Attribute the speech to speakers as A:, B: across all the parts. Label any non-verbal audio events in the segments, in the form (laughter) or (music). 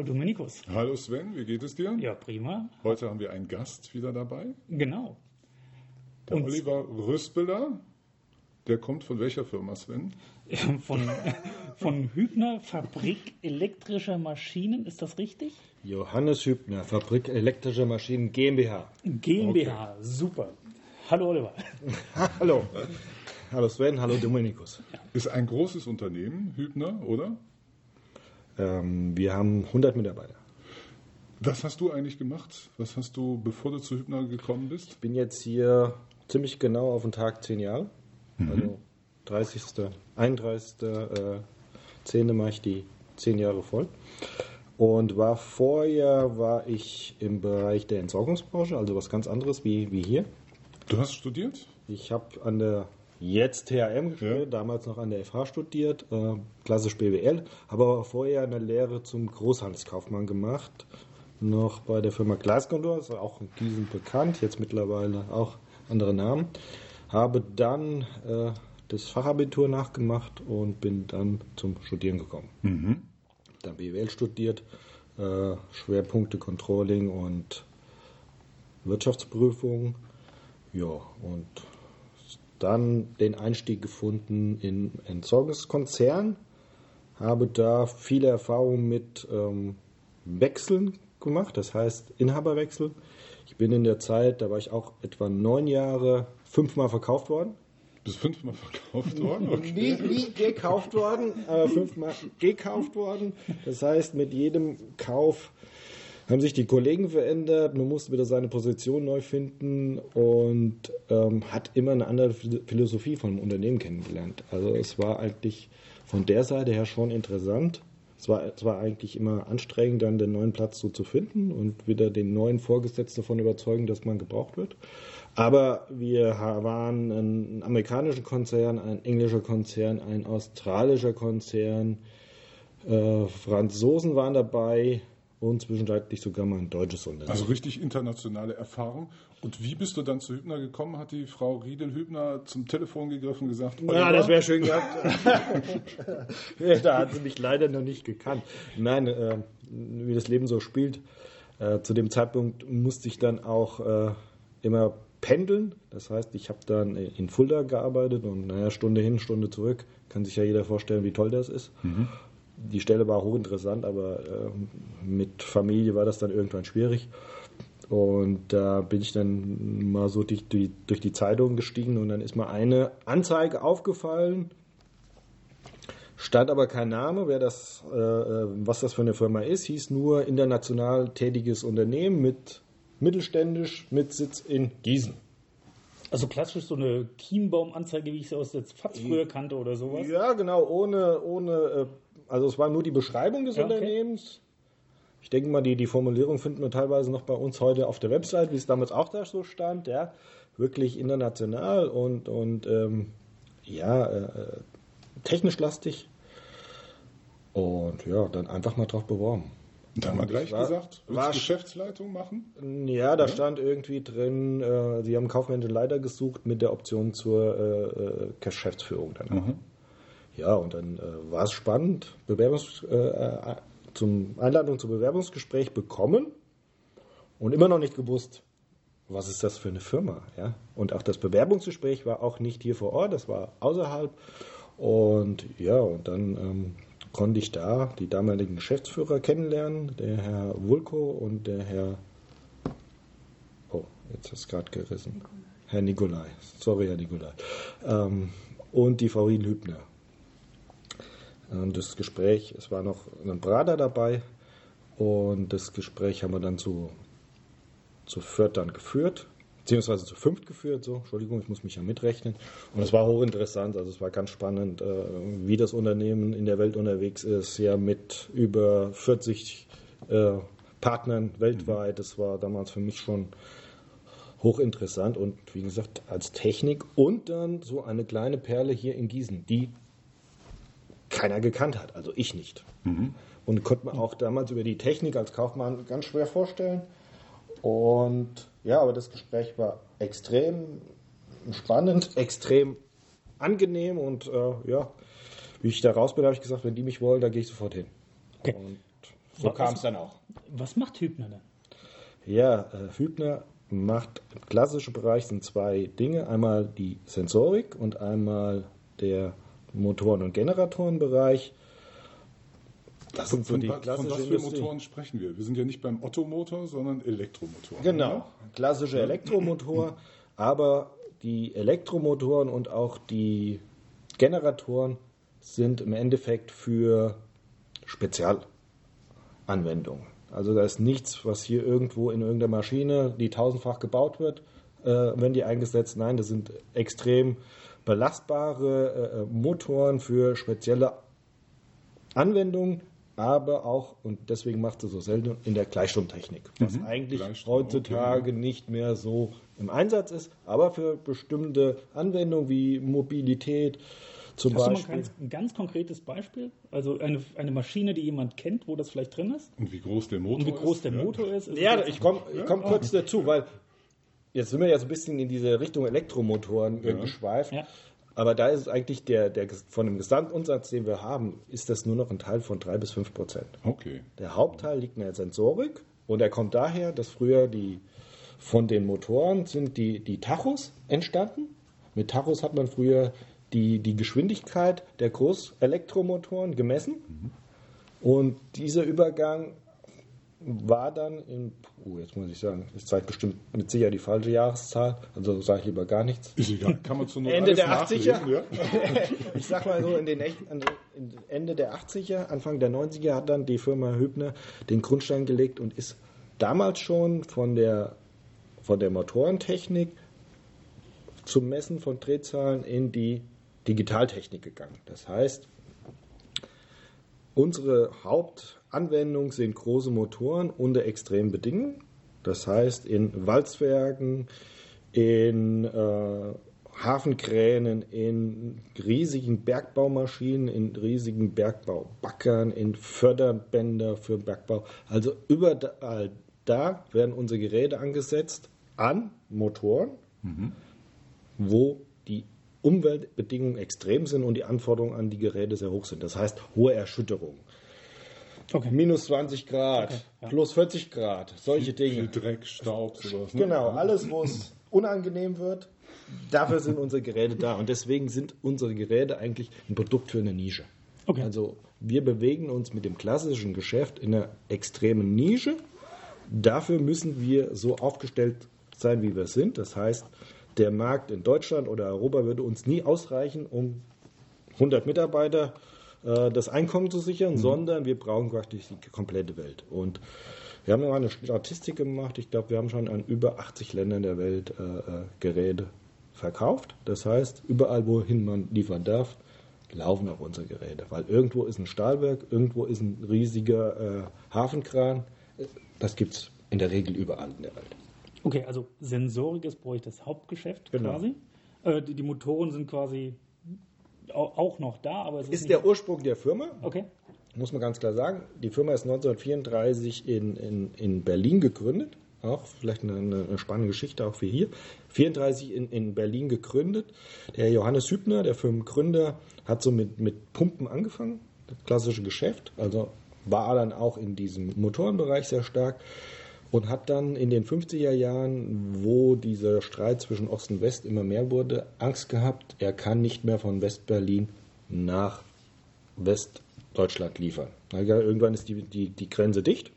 A: hallo Dominikus.
B: Hallo Sven, wie geht es dir?
A: Ja, prima.
B: Heute haben wir einen Gast wieder dabei.
A: Genau.
B: Der
A: Und-
B: Oliver Rüspeler. Der kommt von welcher Firma, Sven? (laughs)
A: Von, von Hübner Fabrik elektrischer Maschinen, ist das richtig?
C: Johannes Hübner, Fabrik elektrischer Maschinen GmbH.
A: GmbH, super. Hallo Oliver. (laughs)
C: Hallo. Hallo Sven, hallo Dominikus.
B: Ist ein großes Unternehmen, Hübner, oder?
C: Ähm, wir haben 100 Mitarbeiter.
B: Was hast du eigentlich gemacht? Was hast du, bevor du zu Hübner gekommen bist?
C: Ich bin jetzt hier ziemlich genau auf den Tag 10 Jahre. Also 30. 31. Äh, 10. mache ich die 10 Jahre voll. Und war vorher war ich im Bereich der Entsorgungsbranche, also was ganz anderes wie, wie hier.
B: Du hast studiert?
C: Ich habe an der jetzt THM
B: Ja.
C: damals noch an der FH studiert, äh, klassisch BWL, habe aber vorher eine Lehre zum Großhandelskaufmann gemacht, noch bei der Firma Glaskontor, ist auch in Gießen bekannt, jetzt mittlerweile auch andere Namen. Habe dann äh, das Fachabitur nachgemacht und bin dann zum Studieren gekommen. Dann BWL studiert, äh, Schwerpunkte Controlling und Wirtschaftsprüfung. Ja, und dann den Einstieg gefunden in Entsorgungskonzern. Habe da viele Erfahrungen mit ähm, Wechseln gemacht, das heißt Inhaberwechsel. Ich bin in der Zeit, da war ich auch etwa neun Jahre, fünfmal verkauft worden.
B: Bist fünfmal verkauft worden? Okay.
C: Nie, nie gekauft worden, aber fünfmal gekauft worden. Das heißt, mit jedem Kauf haben sich die Kollegen verändert, man musste wieder seine Position neu finden und ähm, hat immer eine andere Phil- Philosophie von dem Unternehmen kennengelernt. Also es war eigentlich von der Seite her schon interessant. Es war, es war eigentlich immer anstrengend, dann den neuen Platz so zu finden und wieder den neuen Vorgesetzten davon überzeugen, dass man gebraucht wird. Aber wir waren ein amerikanischer Konzern, ein englischer Konzern, ein australischer Konzern, äh, Franzosen waren dabei und zwischenzeitlich sogar mal ein deutsches Unternehmen.
B: Also richtig internationale Erfahrung. Und wie bist du dann zu Hübner gekommen? Hat die Frau Riedel-Hübner zum Telefon gegriffen und gesagt,
C: Ja,
B: Oliver,
C: das wäre schön gehabt. Ja, (laughs) da hat sie mich leider noch nicht gekannt. Nein, äh, wie das Leben so spielt. Äh, zu dem Zeitpunkt musste ich dann auch äh, immer pendeln. Das heißt, ich habe dann in Fulda gearbeitet und naja, Stunde hin, Stunde zurück. Kann sich ja jeder vorstellen, wie toll das ist. Die Stelle war hochinteressant, aber äh, mit Familie war das dann irgendwann schwierig. Und da bin ich dann mal so durch die, durch die Zeitung gestiegen und dann ist mir eine Anzeige aufgefallen. Stand aber kein Name, wer das, äh, äh, was das für eine Firma ist, hieß nur international tätiges Unternehmen mit mittelständisch mit Sitz in Gießen.
A: Also klassisch so eine Kienbaum-Anzeige, wie ich sie aus der FAZ früher kannte oder sowas.
C: Ja, genau, ohne, ohne, äh, also es war nur die Beschreibung des
A: Ja, okay.
C: Unternehmens. Ich denke mal, die, die Formulierung finden wir teilweise noch bei uns heute auf der Website, wie es damals auch da so stand, ja. Wirklich international und, und ähm, ja, äh, äh, technisch lastig. Und ja, dann einfach mal drauf beworben.
B: Und dann haben wir gleich
C: War-
B: gesagt, willst
C: war-
B: du Geschäftsleitung machen?
C: Ja, da stand irgendwie drin, äh, sie haben kaufmännischen Leiter gesucht mit der Option zur äh, äh, Geschäftsführung dann. Ja, und dann äh, war es spannend. Bewerbungs, äh, zum Einladung zum Bewerbungsgespräch bekommen und immer noch nicht gewusst, was ist das für eine Firma. Ja? Und auch das Bewerbungsgespräch war auch nicht hier vor Ort, das war außerhalb. Und ja, und dann ähm, konnte ich da die damaligen Geschäftsführer kennenlernen, der Herr Wulko und der Herr, oh, jetzt ist gerade gerissen, Herr Nikolai, sorry Herr Nikolai, ähm, und die Frau Hübner. Und das Gespräch, es war noch ein Brater dabei und das Gespräch haben wir dann zu, zu viert dann geführt, beziehungsweise zu fünft geführt, so, Entschuldigung, ich muss mich ja mitrechnen. Und es war hochinteressant, also es war ganz spannend, äh, wie das Unternehmen in der Welt unterwegs ist, ja mit über 40 äh, Partnern weltweit. Das war damals für mich schon hochinteressant und wie gesagt, als Technik und dann so eine kleine Perle hier in Gießen, die keiner gekannt hat, also ich nicht. Und konnte man auch damals über die Technik als Kaufmann ganz schwer vorstellen. Und ja, aber das Gespräch war extrem spannend, (laughs) extrem angenehm und äh, ja, wie ich da raus bin, habe ich gesagt, wenn die mich wollen, da gehe ich sofort hin.
A: Okay.
C: Und So kam es dann auch.
A: Was macht Hübner denn?
C: Ja, äh, Hübner macht im klassischen Bereich sind zwei Dinge. Einmal die Sensorik und einmal der Motoren- und Generatorenbereich. Das sind so
B: Von,
C: die
B: wa- von
C: klassischen
B: was für
C: Industrie.
B: Motoren sprechen wir? Wir sind ja nicht beim Ottomotor, sondern Elektromotoren.
C: Genau, klassische Elektromotor, aber die Elektromotoren und auch die Generatoren sind im Endeffekt für Spezialanwendungen. Also da ist nichts, was hier irgendwo in irgendeiner Maschine, die tausendfach gebaut wird, äh, wenn die eingesetzt. Nein, das sind extrem belastbare äh, Motoren für spezielle Anwendungen, aber auch, und deswegen macht es so selten, in der Gleichstromtechnik, was eigentlich
B: Gleichstrom,
C: heutzutage nicht mehr so im Einsatz ist, aber für bestimmte Anwendungen wie Mobilität zum
A: Hast du mal ein
C: Beispiel.
A: ganz, ein ganz konkretes Beispiel? Also eine, eine Maschine, die jemand kennt, wo das vielleicht drin ist?
B: Und wie groß der Motor
A: Und wie groß
B: ist?
A: der
B: ja.
A: Motor ist? Ist
C: Ja, ich komme ich komm kurz dazu, weil jetzt sind wir ja so ein bisschen in diese Richtung Elektromotoren
B: Ja.
C: geschweift.
A: Ja.
C: Aber da ist es eigentlich der, der von dem Gesamtumsatz, den wir haben, ist das nur noch ein Teil von drei bis fünf Prozent.
B: Okay.
C: Der Hauptteil liegt in der Sensorik und er kommt daher, dass früher die von den Motoren sind die, die Tachos entstanden. Mit Tachos hat man früher die, die Geschwindigkeit der Großelektromotoren gemessen. Und dieser Übergang war dann in, oh, jetzt muss ich sagen, ich zeige bestimmt mit Sicherheit die falsche Jahreszahl, also sage ich lieber gar nichts.
B: Ist egal. Kann man (laughs) Not
C: Ende der 80er?
B: nachlesen, Ja? (laughs)
C: Ich sag mal so, in den in Ende der 80er, Anfang der 90er hat dann die Firma Hübner den Grundstein gelegt und ist damals schon von der, von der Motorentechnik zum Messen von Drehzahlen in die Digitaltechnik gegangen. Das heißt, unsere Hauptanwendung sind große Motoren unter extremen Bedingungen. Das heißt, in Walzwerken, in äh, Hafenkränen, in riesigen Bergbaumaschinen, in riesigen Bergbaubackern, in Förderbänder für Bergbau. Also überall da werden unsere Geräte angesetzt an Motoren, wo die Umweltbedingungen extrem sind und die Anforderungen an die Geräte sehr hoch sind. Das heißt hohe Erschütterungen.
A: Okay.
C: Minus 20 Grad,
A: ja.
C: plus 40 Grad, solche
B: Viel
C: Dinge.
B: Dreck, Staub, sowas. Ne?
C: Genau, alles, wo es unangenehm wird, dafür sind unsere Geräte da. Und deswegen sind unsere Geräte eigentlich ein Produkt für eine Nische.
A: Okay.
C: Also wir bewegen uns mit dem klassischen Geschäft in einer extremen Nische. Dafür müssen wir so aufgestellt sein, wie wir sind. Das heißt, der Markt in Deutschland oder Europa würde uns nie ausreichen, um 100 Mitarbeiter äh, das Einkommen zu sichern, sondern wir brauchen praktisch die komplette Welt. Und wir haben ja mal eine Statistik gemacht. Ich glaube, wir haben schon an über 80 Ländern der Welt äh, äh, Geräte verkauft. Das heißt, überall, wohin man liefern darf, laufen auch unsere Geräte. Weil irgendwo ist ein Stahlwerk, irgendwo ist ein riesiger äh, Hafenkran. Das gibt es in der Regel überall in der Welt.
A: Okay, also Sensorik ist bei euch das Hauptgeschäft
C: Genau.
A: quasi. Äh, die, die Motoren sind quasi au- auch noch da, aber es ist,
C: Ist der Ursprung der Firma,
A: Okay.
C: muss man ganz klar sagen. Die Firma ist 1934 in, in, in Berlin gegründet. Auch vielleicht eine, eine spannende Geschichte auch für hier. 34 in, in Berlin gegründet. Der Johannes Hübner, der Firmengründer, hat so mit, mit Pumpen angefangen. Das klassische Geschäft. Also war dann auch in diesem Motorenbereich sehr stark. Und hat dann in den 50er Jahren, wo dieser Streit zwischen Ost und West immer mehr wurde, Angst gehabt, er kann nicht mehr von West-Berlin nach Westdeutschland liefern. Irgendwann ist die, die, die Grenze dicht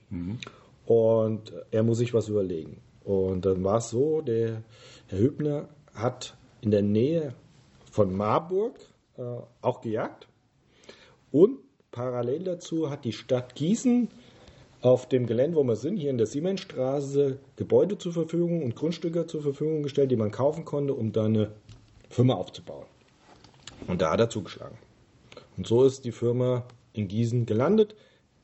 C: und er muss sich was überlegen. Und dann war es so, der Herr Hübner hat in der Nähe von Marburg äh, auch gejagt und parallel dazu hat die Stadt Gießen auf dem Gelände, wo wir sind, hier in der Siemensstraße, Gebäude zur Verfügung und Grundstücke zur Verfügung gestellt, die man kaufen konnte, um da eine Firma aufzubauen. Und da hat er zugeschlagen. Und so ist die Firma in Gießen gelandet,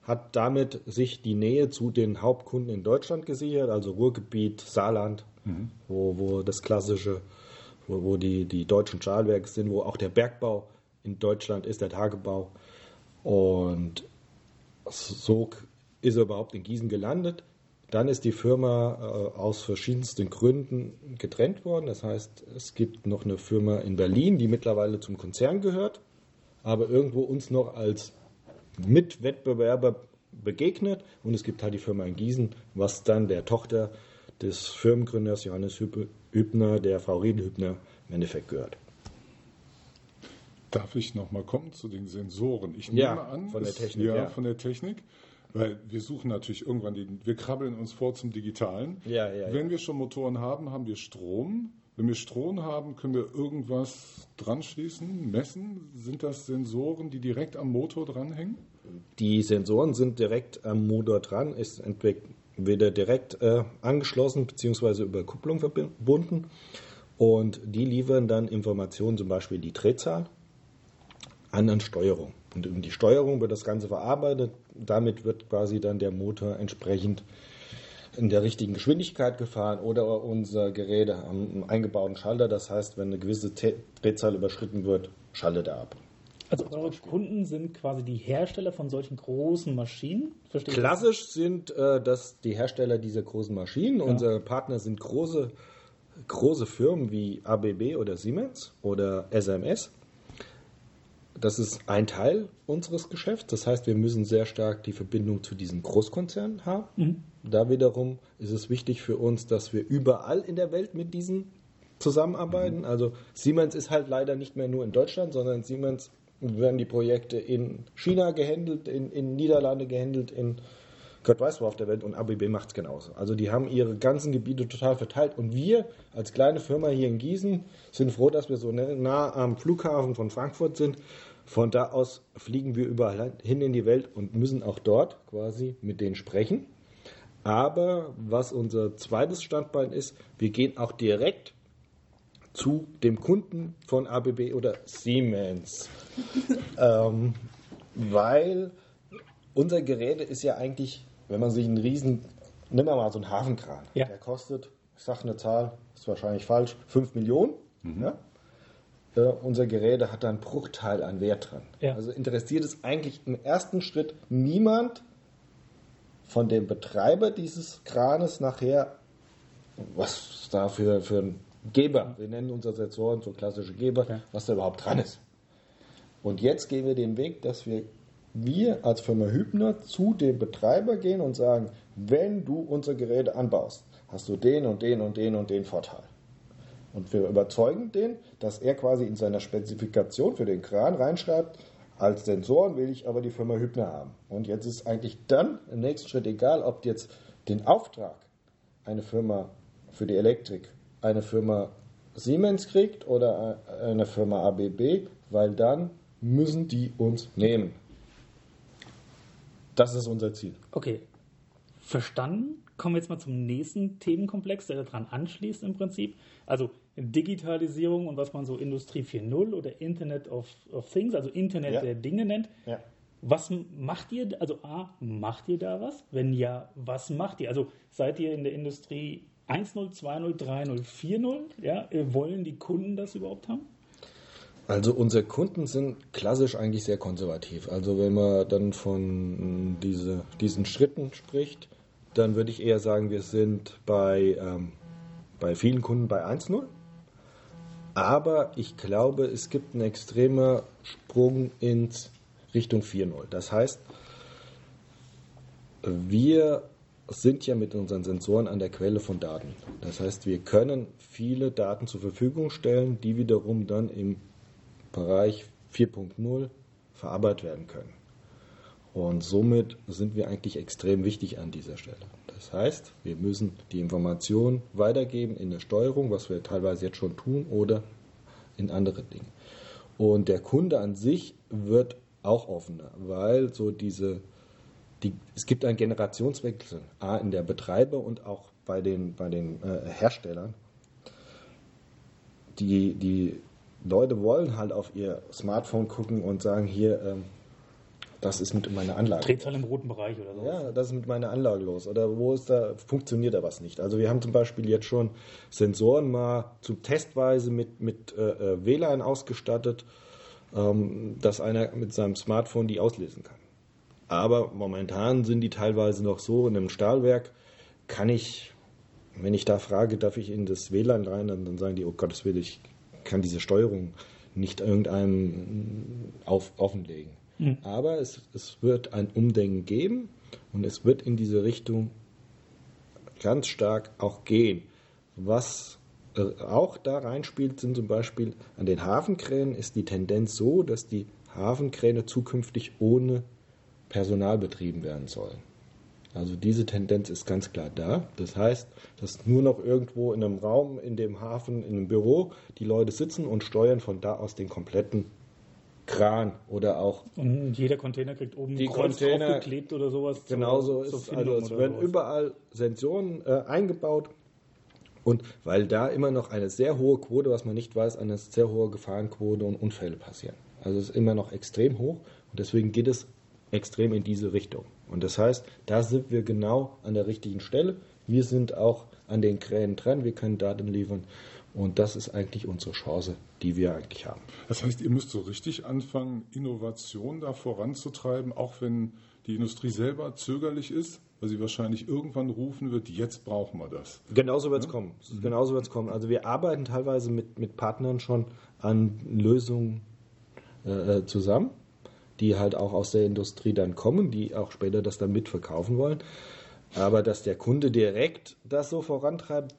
C: hat damit sich die Nähe zu den Hauptkunden in Deutschland gesichert, also Ruhrgebiet, Saarland, wo, wo das klassische, wo, wo die, die deutschen Stahlwerke sind, wo auch der Bergbau in Deutschland ist, der Tagebau. Und so ist er überhaupt in Gießen gelandet. Dann ist die Firma äh, aus verschiedensten Gründen getrennt worden. Das heißt, es gibt noch eine Firma in Berlin, die mittlerweile zum Konzern gehört, aber irgendwo uns noch als Mitwettbewerber begegnet und es gibt halt die Firma in Gießen, was dann der Tochter des Firmengründers Johannes Hübner, der Frau Riedel Hübner, im Endeffekt gehört.
B: Darf ich nochmal kommen zu den Sensoren? Ich nehme
C: Ja,
B: an,
C: von der Technik,
B: Ja,
C: ja.
B: von der Technik. Weil wir suchen natürlich irgendwann, die, wir krabbeln uns vor zum Digitalen.
C: Ja, ja,
B: Wenn wir schon Motoren haben, haben wir Strom. Wenn wir Strom haben, können wir irgendwas dran schließen, messen. Sind das Sensoren, die direkt am Motor dranhängen?
C: Die Sensoren sind direkt am Motor dran, ist entweder direkt äh, angeschlossen bzw. über Kupplung verbunden und die liefern dann Informationen, zum Beispiel die Drehzahl, an eine Steuerung. Und in die Steuerung wird das Ganze verarbeitet. Damit wird quasi dann der Motor entsprechend in der richtigen Geschwindigkeit gefahren oder unser Gerät am eingebauten Schalter. Das heißt, wenn eine gewisse Drehzahl überschritten wird, schaltet er ab.
A: Also eure Kunden sind quasi die Hersteller von solchen großen Maschinen. Verstehe ich das?
C: Klassisch sind äh, das die Hersteller dieser großen Maschinen. Unsere Partner sind große, große Firmen wie ABB oder Siemens oder SMS. Das ist ein Teil unseres Geschäfts. Das heißt, wir müssen sehr stark die Verbindung zu diesen Großkonzernen haben. Da wiederum ist es wichtig für uns, dass wir überall in der Welt mit diesen zusammenarbeiten. Also Siemens ist halt leider nicht mehr nur in Deutschland, sondern Siemens werden die Projekte in China gehandelt, in, in Niederlande gehandelt, in Gott weiß wo auf der Welt und ABB macht es genauso. Also die haben ihre ganzen Gebiete total verteilt und wir als kleine Firma hier in Gießen sind froh, dass wir so nah am Flughafen von Frankfurt sind. Von da aus fliegen wir überall hin in die Welt und müssen auch dort quasi mit denen sprechen. Aber was unser zweites Standbein ist, wir gehen auch direkt zu dem Kunden von ABB oder Siemens. (laughs) ähm, weil unser Gerät ist ja eigentlich, wenn man sich einen riesen, nimm mal so einen Hafenkran,
A: Ja.
C: der kostet, ich sage eine Zahl, ist wahrscheinlich falsch, 5 Millionen. Ja? Äh, unser Gerät hat da einen Bruchteil an Wert dran.
A: Ja.
C: Also interessiert es eigentlich im ersten Schritt niemand von dem Betreiber dieses Kranes nachher, was da für, für ein Geber, wir nennen unsere Sensoren so klassische Geber,
A: Ja.
C: was da überhaupt dran ist. Und jetzt gehen wir den Weg, dass wir, wir als Firma Hübner zu dem Betreiber gehen und sagen, wenn du unsere Geräte anbaust, hast du den und den und den und den Vorteil. Und wir überzeugen den, dass er quasi in seiner Spezifikation für den Kran reinschreibt, als Sensoren will ich aber die Firma Hübner haben. Und jetzt ist eigentlich dann im nächsten Schritt egal, ob jetzt den Auftrag eine Firma für die Elektrik, eine Firma Siemens kriegt oder eine Firma ABB, weil dann müssen die uns nehmen. Das ist unser Ziel.
A: Okay, verstanden. Kommen wir jetzt mal zum nächsten Themenkomplex, der daran anschließt im Prinzip. Also Digitalisierung und was man so Industrie 4.0 oder Internet of, of Things, also Internet
C: Ja.
A: der Dinge nennt.
C: Ja.
A: Was macht ihr, also A, macht ihr da was? Wenn ja, was macht ihr? Also seid ihr in der Industrie 1.0, 2.0, 3.0, 4.0? Ja, wollen die Kunden das überhaupt haben?
C: Also unsere Kunden sind klassisch eigentlich sehr konservativ. Also wenn man dann von mh, diese, diesen Schritten spricht, dann würde ich eher sagen, wir sind bei, ähm, bei vielen Kunden bei 1.0. Aber ich glaube, es gibt einen extremen Sprung ins Richtung 4.0. Das heißt, wir sind ja mit unseren Sensoren an der Quelle von Daten. Das heißt, wir können viele Daten zur Verfügung stellen, die wiederum dann im Bereich 4.0 verarbeitet werden können. Und somit sind wir eigentlich extrem wichtig an dieser Stelle. Das heißt, wir müssen die Information weitergeben in der Steuerung, was wir teilweise jetzt schon tun, oder in andere Dinge. Und der Kunde an sich wird auch offener, weil so diese, die, es gibt einen Generationswechsel, A, in der Betreiber und auch bei den, bei den äh, Herstellern. Die, die Leute wollen halt auf ihr Smartphone gucken und sagen, hier, ähm, das ist mit meiner Anlage.
A: Drehzahl im roten Bereich oder so.
C: Ja, das ist mit meiner Anlage los. Oder wo ist da, funktioniert da was nicht? Also wir haben zum Beispiel jetzt schon Sensoren mal zum Testweise mit, mit äh, äh, WLAN ausgestattet, ähm, dass einer mit seinem Smartphone die auslesen kann. Aber momentan sind die teilweise noch so in einem Stahlwerk, kann ich, wenn ich da frage, darf ich in das WLAN rein, dann, dann sagen die, oh Gottes Willen, ich kann diese Steuerung nicht irgendeinem auf, offenlegen. Mhm. Aber es, es wird ein Umdenken geben und es wird in diese Richtung ganz stark auch gehen. Was äh, auch da reinspielt, sind zum Beispiel an den Hafenkränen ist die Tendenz so, dass die Hafenkräne zukünftig ohne Personal betrieben werden sollen. Also diese Tendenz ist ganz klar da. Das heißt, dass nur noch irgendwo in einem Raum, in dem Hafen, in einem Büro die Leute sitzen und steuern von da aus den kompletten Kran oder auch.
A: Und jeder Container kriegt oben
C: die Container
A: geklebt oder sowas.
C: Genauso zur, ist zur also es werden sowas. überall Sensoren äh, eingebaut. Und weil da immer noch eine sehr hohe Quote, was man nicht weiß, eine sehr hohe Gefahrenquote und Unfälle passieren. Also es ist immer noch extrem hoch und deswegen geht es extrem in diese Richtung. Und das heißt, da sind wir genau an der richtigen Stelle. Wir sind auch an den Kränen dran, wir können Daten liefern. Und das ist eigentlich unsere Chance, die wir eigentlich haben.
B: Das heißt, ihr müsst so richtig anfangen, Innovation da voranzutreiben, auch wenn die Industrie selber zögerlich ist, weil sie wahrscheinlich irgendwann rufen wird, jetzt brauchen wir das.
C: Genauso wird es ja? kommen. Mhm. Genauso wird es kommen. Also wir arbeiten teilweise mit, mit Partnern schon an Lösungen äh, äh zusammen die halt auch aus der Industrie dann kommen, die auch später das dann mitverkaufen wollen. Aber dass der Kunde direkt das so vorantreibt,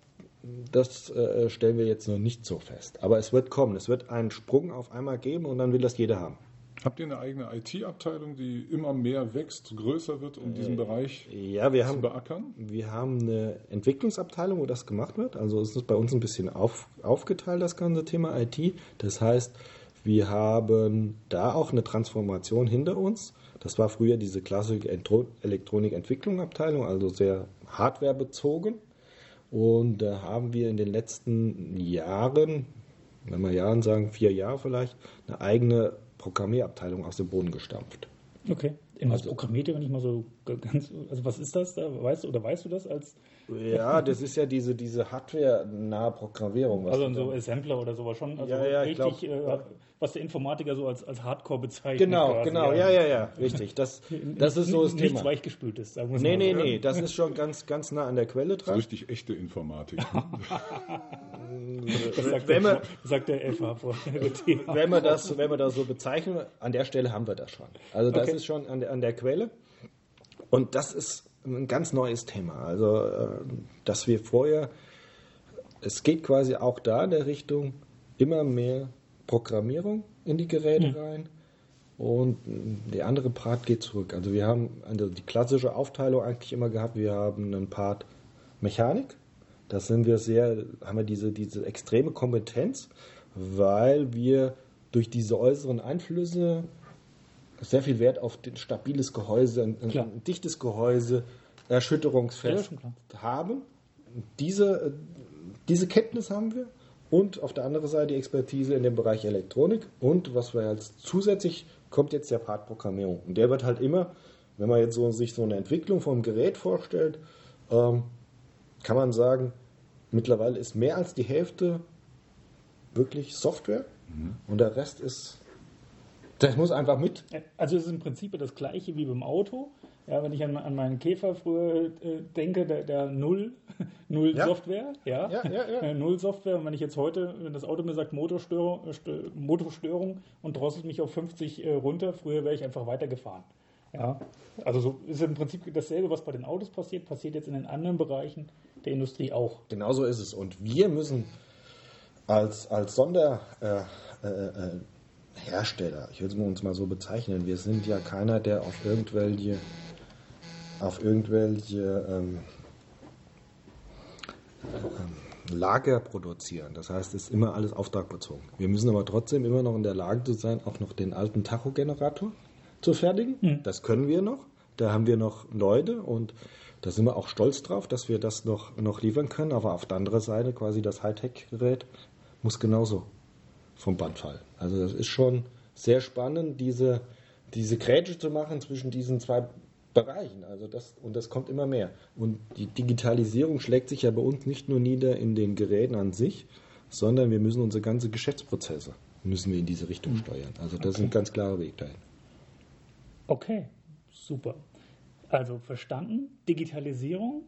C: das äh, stellen wir jetzt noch nicht so fest. Aber es wird kommen. Es wird einen Sprung auf einmal geben und dann will das jeder haben.
B: Habt ihr eine eigene IT-Abteilung, die immer mehr wächst, größer wird, um diesen äh, Bereich
C: ja, wir zu haben, beackern? Wir haben eine Entwicklungsabteilung, wo das gemacht wird. Also es ist bei uns ein bisschen auf, aufgeteilt, das ganze Thema IT. Das heißt, wir haben da auch eine Transformation hinter uns. Das war früher diese klassische Elektronikentwicklung-Abteilung, also sehr hardwarebezogen. Und da haben wir in den letzten Jahren, wenn wir Jahren sagen, vier Jahre vielleicht, eine eigene Programmierabteilung aus dem Boden gestampft.
A: Okay. In was also, programmiert ihr nicht mal so ganz, also was ist das da? Weißt du, oder weißt du das als
C: ja, das ist ja diese, diese Hardware-nahe Programmierung.
A: Also so Assembler oder sowas schon. Also
C: ja, ja,
A: richtig, glaub, äh, was der Informatiker so als, als Hardcore bezeichnet.
C: Genau, quasi. genau, ja, ja, ja, richtig. Das, (laughs) das ist so das
A: Nichts Thema. weichgespültes,
C: sagen wir Nee, nee, nee, das ist schon ganz, ganz nah an der Quelle dran.
B: So richtig echte Informatik. (laughs)
A: das sagt, wenn der, sagt der FH vor. (laughs)
C: wenn wir das, wenn wir das so bezeichnen, an der Stelle haben wir das schon. Also das okay. ist schon an der, an der Quelle. Und das ist ein ganz neues Thema. Also, äh, dass wir vorher, es geht quasi auch da in der Richtung immer mehr Programmierung in die Geräte mhm. rein. Und der andere Part geht zurück. Also wir haben also die klassische Aufteilung eigentlich immer gehabt. Wir haben einen Part Mechanik. Da sind wir sehr, haben wir diese, diese extreme Kompetenz, weil wir durch diese äußeren Einflüsse sehr viel Wert auf ein stabiles Gehäuse, ein, ein dichtes Gehäuse, erschütterungsfest ja, haben. Diese, diese Kenntnis haben wir und auf der anderen Seite die Expertise in dem Bereich Elektronik und was wir als zusätzlich kommt jetzt der Part Programmierung. Und der wird halt immer, wenn man jetzt so, sich so eine Entwicklung vom Gerät vorstellt, ähm, kann man sagen, mittlerweile ist mehr als die Hälfte wirklich Software mhm. und der Rest ist das muss einfach mit.
A: Also es ist im Prinzip das gleiche wie beim Auto. Ja, wenn ich an, an meinen Käfer früher äh, denke, der, der Null, (laughs) Null ja. Software, ja, ja, ja, ja. Null Software. Und wenn ich jetzt heute, wenn das Auto mir sagt Motorstörung, äh, Motorstörung und drosselt mich auf 50 äh, runter, früher wäre ich einfach weitergefahren. Ja, also so ist im Prinzip dasselbe, was bei den Autos passiert, passiert jetzt in den anderen Bereichen der Industrie auch.
C: Genauso ist es. Und wir müssen als, als Sonder äh, äh, äh Hersteller, ich will es uns mal so bezeichnen, wir sind ja keiner, der auf irgendwelche, auf irgendwelche ähm, ähm, Lager produzieren. Das heißt, es ist immer alles auftragbezogen. Wir müssen aber trotzdem immer noch in der Lage zu sein, auch noch den alten Tachogenerator zu fertigen. Mhm. Das können wir noch. Da haben wir noch Leute und da sind wir auch stolz drauf, dass wir das noch, noch liefern können. Aber auf der anderen Seite quasi das Hightech-Gerät muss genauso vom Band fallen. Also das ist schon sehr spannend, diese, diese Grätsche zu machen zwischen diesen zwei Bereichen. Also das, und das kommt immer mehr. Und die Digitalisierung schlägt sich ja bei uns nicht nur nieder in den Geräten an sich, sondern wir müssen unsere ganze Geschäftsprozesse müssen wir in diese Richtung hm. steuern. Also das okay. ist ein ganz klarer Weg dahin.
A: Okay, super. Also verstanden, Digitalisierung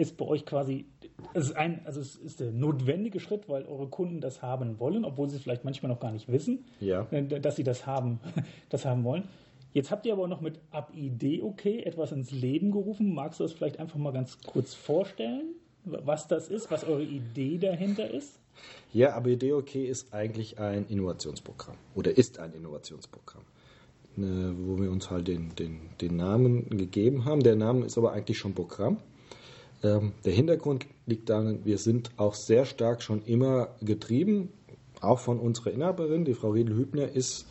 A: ist bei euch quasi, es ist ein, also es ist der notwendige Schritt, weil eure Kunden das haben wollen, obwohl sie es vielleicht manchmal noch gar nicht wissen,
C: ja.
A: Äh, dass sie das haben, (laughs) das haben wollen. Jetzt habt ihr aber noch mit AppID okay etwas ins Leben gerufen. Magst du das vielleicht einfach mal ganz kurz vorstellen, was das ist, was eure Idee dahinter ist?
C: Ja, AppID okay ist eigentlich ein Innovationsprogramm oder ist ein Innovationsprogramm, ne, wo wir uns halt den, den, den Namen gegeben haben. Der Name ist aber eigentlich schon Programm. Ähm, der Hintergrund liegt darin, wir sind auch sehr stark schon immer getrieben, auch von unserer Inhaberin, die Frau Riedel Hübner, ist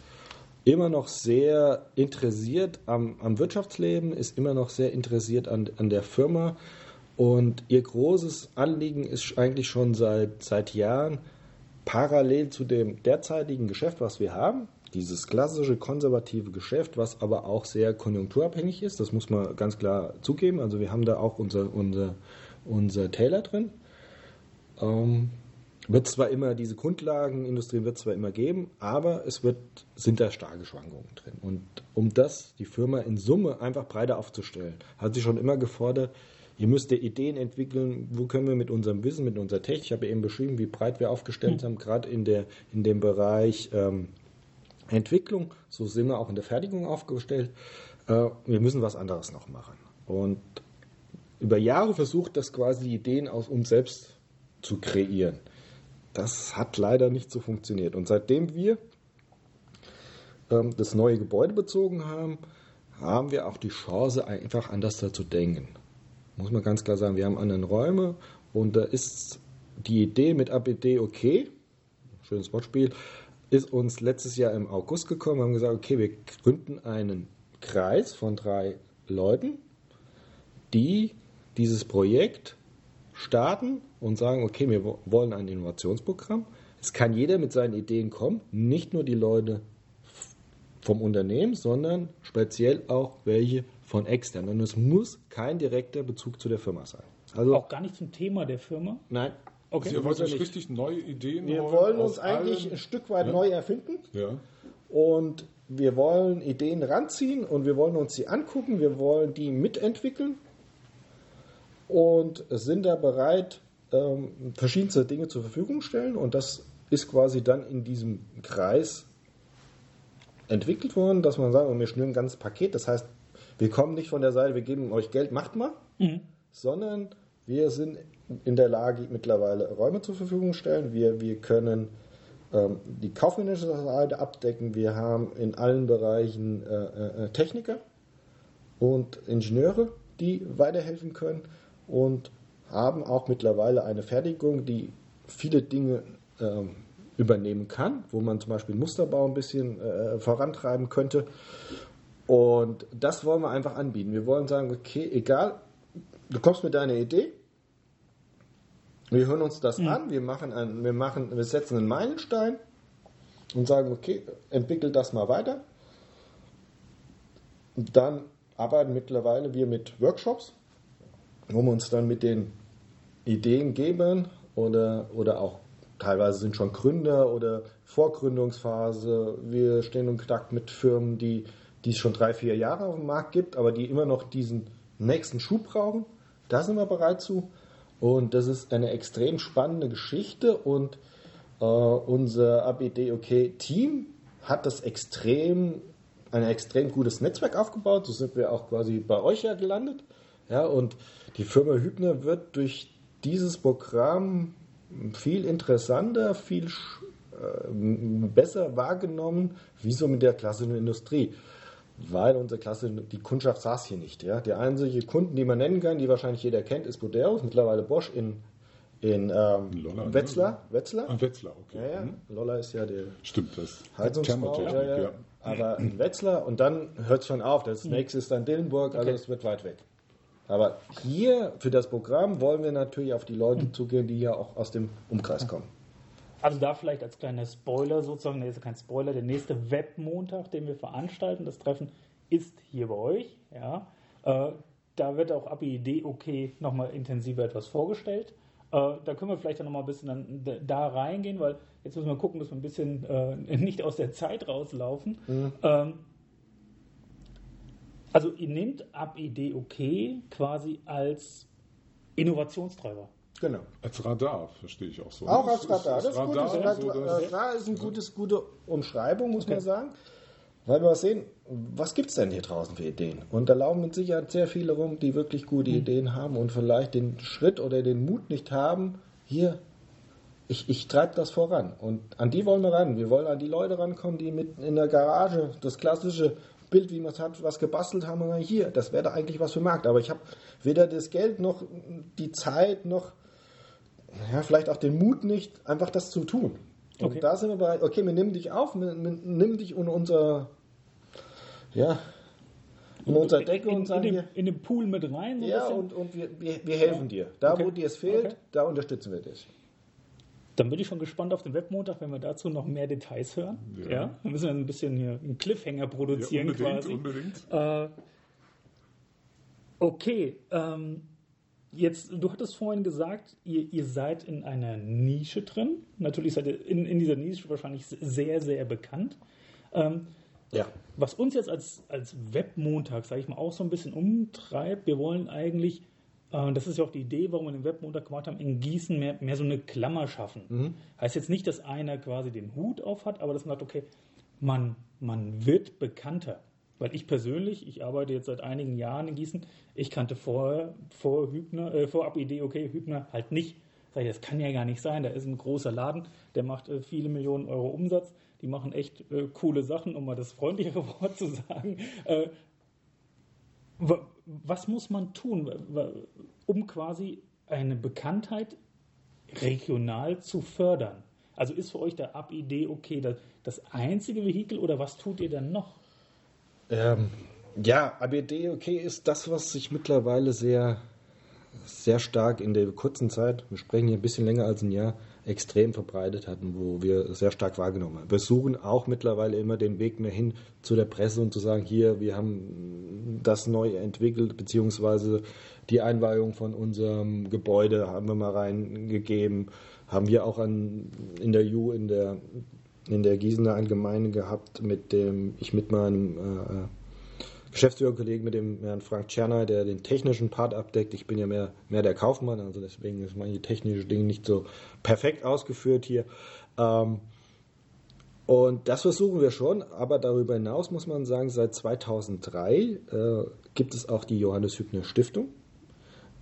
C: immer noch sehr interessiert am, am Wirtschaftsleben, ist immer noch sehr interessiert an, an der Firma. Und ihr großes Anliegen ist eigentlich schon seit, seit Jahren parallel zu dem derzeitigen Geschäft, was wir haben, dieses klassische konservative Geschäft, was aber auch sehr konjunkturabhängig ist, das muss man ganz klar zugeben. Also wir haben da auch unser, unser, unser Taylor drin. Ähm, wird zwar immer diese Grundlagenindustrie wird zwar immer geben, aber es wird, sind da starke Schwankungen drin. Und um das, die Firma in Summe einfach breiter aufzustellen, hat sie schon immer gefordert, ihr müsst ja Ideen entwickeln, wo können wir mit unserem Wissen, mit unserer Technik, ich habe eben beschrieben, wie breit wir aufgestellt mhm. sind, gerade in, der, in dem Bereich ähm, Entwicklung, so sind wir auch in der Fertigung aufgestellt. Äh, wir müssen was anderes noch machen. Und über Jahre versucht das quasi Ideen aus uns selbst zu kreieren. Das hat leider nicht so funktioniert. Und seitdem wir ähm, das neue Gebäude bezogen haben, haben wir auch die Chance, einfach anders zu denken. Muss man ganz klar sagen, wir haben andere Räume und da ist die Idee mit APD okay, schönes Wortspiel, ist uns letztes Jahr im August gekommen, Wir haben gesagt, okay, wir gründen einen Kreis von drei Leuten, die dieses Projekt starten und sagen, okay, wir wollen ein Innovationsprogramm. Es kann jeder mit seinen Ideen kommen, nicht nur die Leute vom Unternehmen, sondern speziell auch welche von extern. Und es muss kein direkter Bezug zu der Firma sein.
A: Also auch gar nicht zum Thema der Firma?
C: Nein.
B: Okay. Sie wollen euch richtig neue Ideen
C: Wir wollen uns eigentlich ein Stück weit ja. neu erfinden.
B: Ja.
C: Und wir wollen Ideen ranziehen und wir wollen uns die angucken, wir wollen die mitentwickeln und sind da bereit, ähm, verschiedenste Dinge zur Verfügung stellen und das ist quasi dann in diesem Kreis entwickelt worden, dass man sagt, wir schnüren ein ganzes Paket. Das heißt, wir kommen nicht von der Seite, wir geben euch Geld, macht mal, mhm. sondern wir sind in der Lage, mittlerweile Räume zur Verfügung stellen. Wir, wir können ähm, die kaufmännische Seite abdecken. Wir haben in allen Bereichen äh, äh, Techniker und Ingenieure, die weiterhelfen können und haben auch mittlerweile eine Fertigung, die viele Dinge ähm, übernehmen kann, wo man zum Beispiel Musterbau ein bisschen äh, vorantreiben könnte. Und das wollen wir einfach anbieten. Wir wollen sagen, okay, egal, du kommst mit deiner Idee, wir hören uns das mhm. an, wir machen, ein, wir machen, wir setzen einen Meilenstein und sagen, okay, entwickelt das mal weiter. Und dann arbeiten mittlerweile wir mit Workshops, wo wir uns dann mit den Ideen geben oder, oder auch teilweise sind schon Gründer oder Vorgründungsphase. Wir stehen in Kontakt mit Firmen, die, die es schon drei, vier Jahre auf dem Markt gibt, aber die immer noch diesen nächsten Schub brauchen. Da sind wir bereit zu. Und das ist eine extrem spannende Geschichte und äh, unser ABDOK-Team hat das extrem, ein extrem gutes Netzwerk aufgebaut. So sind wir auch quasi bei euch ja gelandet. Ja, und die Firma Hübner wird durch dieses Programm viel interessanter, viel äh, besser wahrgenommen, wie so mit der klassischen Industrie. Weil unsere Klasse, die Kundschaft saß hier nicht. Ja? Der einzige Kunden, den man nennen kann, die wahrscheinlich jeder kennt, ist Buderus, mittlerweile Bosch in, in ähm, Lolla, ne? Wetzlar. Ne? Wetzlar?
B: Ah, Wetzlar, okay.
C: Ja, ja. Hm. Lolla ist ja der
B: Stimmt, das
C: Heizungsbau. Ja, ja. ja. Aber in Wetzlar und dann hört es schon auf. Das hm. nächste ist dann Dillenburg, also es wird weit weg. Aber hier für das Programm wollen wir natürlich auf die Leute hm. zugehen, die ja auch aus dem Umkreis kommen.
A: Also da vielleicht als kleiner Spoiler sozusagen, der ist kein Spoiler, der nächste Webmontag, den wir veranstalten, das Treffen ist hier bei euch. Ja. Äh, da wird auch APID okay nochmal intensiver etwas vorgestellt. Äh, da können wir vielleicht dann nochmal ein bisschen dann da reingehen, weil jetzt müssen wir gucken, dass wir ein bisschen äh, (laughs) nicht aus der Zeit rauslaufen. Mhm. Ähm, also ihr nehmt APID okay quasi als Innovationstreiber.
B: Genau. Als Radar verstehe ich auch so.
C: Auch als Radar. Das, ist Radar, gut. Das, so, das Radar ist eine gutes, gute Umschreibung, muss okay. man sagen. Weil wir sehen, was gibt es denn hier draußen für Ideen? Und da laufen mit Sicherheit sehr viele rum, die wirklich gute Ideen haben und vielleicht den Schritt oder den Mut nicht haben, hier, ich, ich treibe das voran. Und an die wollen wir ran. Wir wollen an die Leute rankommen, die mit in der Garage das klassische Bild, wie man es hat, was gebastelt haben. Und hier, das wäre da eigentlich was für Markt. Aber ich habe weder das Geld noch die Zeit noch ja, vielleicht auch den Mut nicht, einfach das zu tun. Und
A: Okay.
C: da sind wir bereit, okay, wir nehmen dich auf, wir, wir nehmen dich unter unser, ja, unter unser Decke
A: in,
C: und
A: in,
C: sagen
A: den,
C: hier,
A: in den Pool mit rein. so
C: ja,
A: bisschen?
C: und, und wir, wir, wir helfen dir. Da,
A: Okay.
C: wo dir es fehlt,
A: Okay.
C: da unterstützen wir dich.
A: Dann bin ich schon gespannt auf den Webmontag, wenn wir dazu noch mehr Details hören. Ja.
B: Ja.
A: Dann müssen wir ein bisschen hier einen Cliffhanger produzieren
B: unbedingt,
A: quasi.
B: unbedingt.
A: Äh, okay, ähm, jetzt, du hattest vorhin gesagt, ihr, ihr seid in einer Nische drin. Natürlich seid ihr in, in dieser Nische wahrscheinlich sehr, sehr bekannt. Ähm,
C: Ja.
A: was uns jetzt als, als Webmontag, sage ich mal, auch so ein bisschen umtreibt, wir wollen eigentlich, äh, das ist ja auch die Idee, warum wir den Webmontag gemacht haben, in Gießen mehr, mehr so eine Klammer schaffen. Heißt jetzt nicht, dass einer quasi den Hut auf hat, aber dass man sagt, okay, man, man wird bekannter. Weil ich persönlich, ich arbeite jetzt seit einigen Jahren in Gießen, ich kannte vorher, vor Hübner, äh, vorab Idee, okay, Hübner halt nicht. Sag ich, das kann ja gar nicht sein. Da ist ein großer Laden, der macht äh, viele Millionen Euro Umsatz. Die machen echt äh, coole Sachen, um mal das freundlichere (laughs) Wort zu sagen. Äh, wa- was muss man tun, um quasi eine Bekanntheit regional zu fördern? Also ist für euch der Ab-Idee okay das, das einzige Vehikel oder was tut ihr dann noch?
C: Ähm, ja, ABD, okay, ist das, was sich mittlerweile sehr, sehr stark in der kurzen Zeit, wir sprechen hier ein bisschen länger als ein Jahr, extrem verbreitet hatten, wo wir sehr stark wahrgenommen haben. Wir suchen auch mittlerweile immer den Weg mehr hin zu der Presse und zu sagen, hier, wir haben das neu entwickelt, beziehungsweise die Einweihung von unserem Gebäude haben wir mal reingegeben, haben wir auch an, in der U, in der in der Gießener Allgemeine gehabt, mit dem ich mit meinem äh, Geschäftsführerkollegen, mit dem Herrn Frank Tscherner, der den technischen Part abdeckt. Ich bin ja mehr, mehr der Kaufmann, also deswegen ist manche technische Dinge nicht so perfekt ausgeführt hier. Ähm, und das versuchen wir schon, aber darüber hinaus muss man sagen, seit 2003 äh, gibt es auch die Johannes Hübner Stiftung.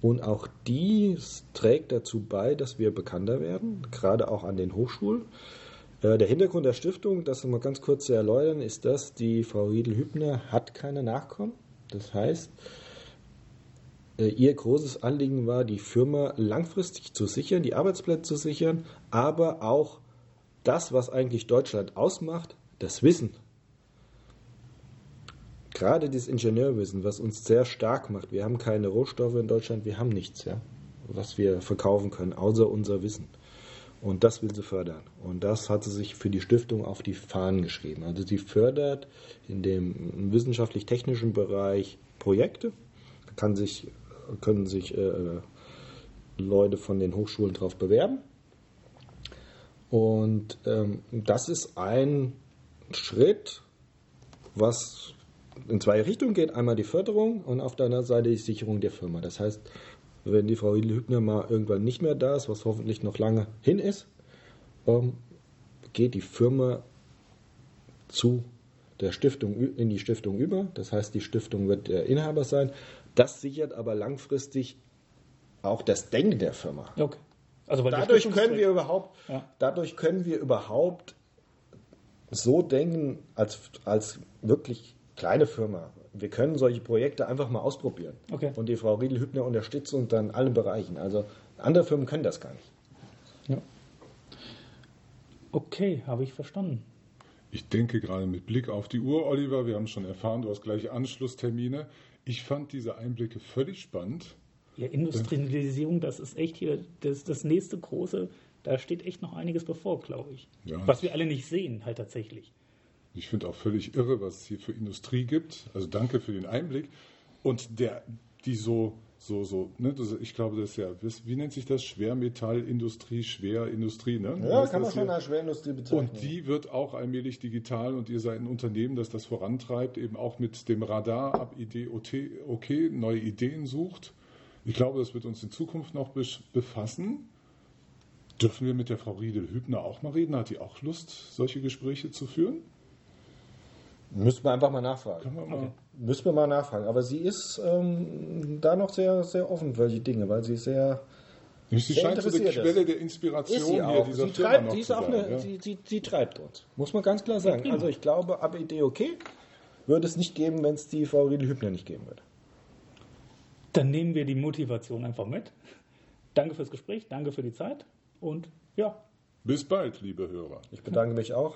C: Und auch die trägt dazu bei, dass wir bekannter werden, gerade auch an den Hochschulen. Äh, Der Hintergrund der Stiftung, das mal ganz kurz zu erläutern, ist, dass die Frau Riedel-Hübner hat keine Nachkommen. Das heißt, äh, ihr großes Anliegen war, die Firma langfristig zu sichern, die Arbeitsplätze zu sichern, aber auch das, was eigentlich Deutschland ausmacht, das Wissen. Gerade das Ingenieurwissen, was uns sehr stark macht. Wir haben keine Rohstoffe in Deutschland, wir haben nichts, ja, was wir verkaufen können, außer unser Wissen. Und das will sie fördern. Und das hat sie sich für die Stiftung auf die Fahnen geschrieben. Also sie fördert in dem wissenschaftlich-technischen Bereich Projekte, kann sich, können sich äh, Leute von den Hochschulen darauf bewerben. Und ähm, das ist ein Schritt, was in zwei Richtungen geht. Einmal die Förderung und auf der anderen Seite die Sicherung der Firma. Das heißt, wenn die Frau Hübner mal irgendwann nicht mehr da ist, was hoffentlich noch lange hin ist, ähm, geht die Firma zu der Stiftung in die Stiftung über. Das heißt, die Stiftung wird der Inhaber sein. Das sichert aber langfristig auch das Denken der Firma.
A: Okay. Also
C: Dadurch können wir überhaupt,
A: Ja.
C: dadurch können wir überhaupt so denken als, als wirklich kleine Firma. Wir können solche Projekte einfach mal ausprobieren.
A: Okay.
C: Und die Frau Riedel-Hübner unterstützt uns dann in allen Bereichen. Also andere Firmen können das gar nicht.
A: Ja. Okay, habe ich verstanden.
B: Ich denke gerade mit Blick auf die Uhr, Oliver, wir haben schon erfahren, du hast gleich Anschlusstermine. Ich fand diese Einblicke völlig spannend.
A: Ja, Industrialisierung, das ist echt hier das, das nächste große, da steht echt noch einiges bevor, glaube ich.
B: Ja.
A: Was wir alle nicht sehen, halt tatsächlich.
B: Ich finde auch völlig irre, was es hier für Industrie gibt. Also danke für den Einblick. Und der, die so, so, so, ne, ich glaube, das ist ja, wie, nennt sich das? Schwermetallindustrie, Schwerindustrie, ne? Heißt das hier?
C: Schwerindustrie
B: Und die wird auch allmählich digital und ihr seid ein Unternehmen, das das vorantreibt, eben auch mit dem Radar ab Idee okay, neue Ideen sucht. Ich glaube, das wird uns in Zukunft noch befassen. Dürfen wir mit der Frau Riedel-Hübner auch mal reden? Hat die auch Lust, solche Gespräche zu führen?
C: Müssten wir einfach mal nachfragen.
B: Wir mal.
C: Müssen wir mal nachfragen. Aber sie ist ähm, da noch sehr, sehr offen für solche Dinge, weil sie sehr.
B: Sie
C: Sehr
B: scheint so die
C: interessiert
B: Quelle
C: ist.
B: der Inspiration
C: Ist sie
B: hier
C: auch.
B: dieser
C: Sie
B: Firma
C: treibt,
B: noch
C: sie, ist
B: zu
C: auch
B: sein,
C: eine,
B: ja.
C: sie, sie, sie treibt uns. Muss man ganz klar sagen. Also ich glaube, ab Idee okay würde es nicht geben, wenn es die Frau Riedel Hübner nicht geben würde.
A: Dann nehmen wir die Motivation einfach mit. Danke fürs Gespräch, danke für die Zeit und ja,
B: Bis bald, liebe Hörer.
C: Ich bedanke mich auch.